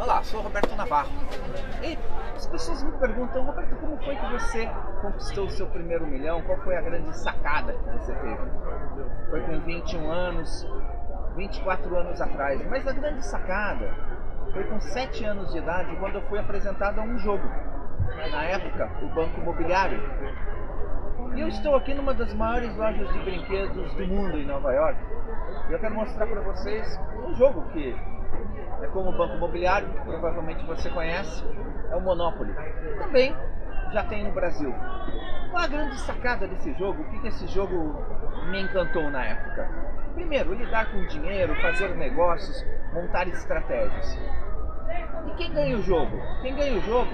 Olá, sou Roberto Navarro. E as pessoas me perguntam, Roberto, como foi que você conquistou o seu primeiro milhão? Qual foi a grande sacada que você teve? Foi com 21 anos, 24 anos atrás. Mas a grande sacada foi com 7 anos de idade, quando eu fui apresentado a um jogo. Na época, o Banco Imobiliário. E eu estou aqui numa das maiores lojas de brinquedos do mundo em Nova York. E eu quero mostrar para vocês um jogo que é como o Banco Imobiliário, que provavelmente você conhece, é o Monopoly. Também já tem no Brasil. Qual a grande sacada desse jogo? O que, que esse jogo me encantou na época? Primeiro, lidar com dinheiro, fazer negócios, montar estratégias. E quem ganha o jogo? Quem ganha o jogo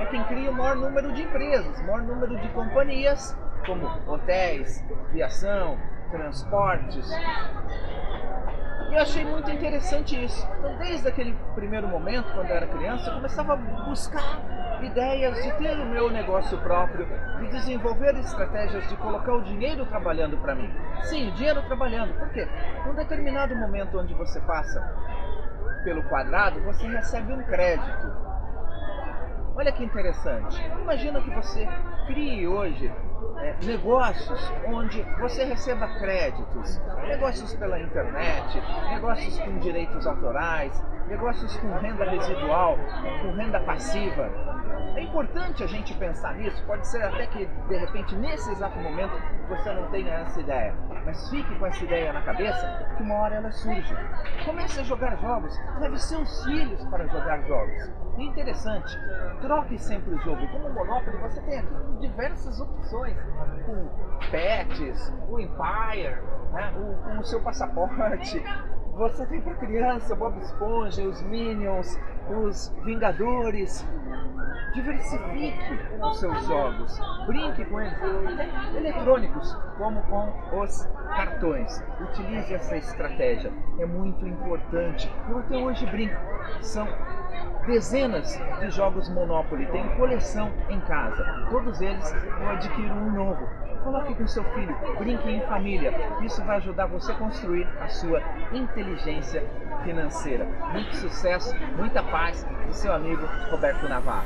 é quem cria o maior número de empresas, o maior número de companhias, como hotéis, viação, transportes, e eu achei muito interessante isso. Então, desde aquele primeiro momento, quando eu era criança, eu começava a buscar ideias de ter o meu negócio próprio, de desenvolver estratégias de colocar o dinheiro trabalhando para mim. Sim, o dinheiro trabalhando. Por quê? Num determinado momento onde você passa pelo quadrado, você recebe um crédito. Olha que interessante. Imagina que você crie hoje é, negócios onde você receba créditos, negócios pela internet, negócios com direitos autorais, negócios com renda residual, com renda passiva. É importante a gente pensar nisso, pode ser até que de repente nesse exato momento você não tenha essa ideia, mas fique com essa ideia na cabeça que uma hora ela surge. Comece a jogar jogos, leve seus filhos para jogar jogos. E interessante, troque sempre o jogo. Como o Monopoly, você tem aqui diversas opções, com pets, o Empire, né, o, com o seu passaporte, você tem para criança Bob Esponja, os Minions, os Vingadores. Diversifique os seus jogos, brinque com eles, até eletrônicos, como com os cartões. Utilize essa estratégia, é muito importante. Eu até hoje brinco. São dezenas de jogos Monopoly, tenho coleção em casa. Todos eles eu adquiro um novo. Coloque com seu filho, brinque em família. Isso vai ajudar você a construir a sua inteligência financeira. Muito sucesso, muita paz do seu amigo Roberto Navarro.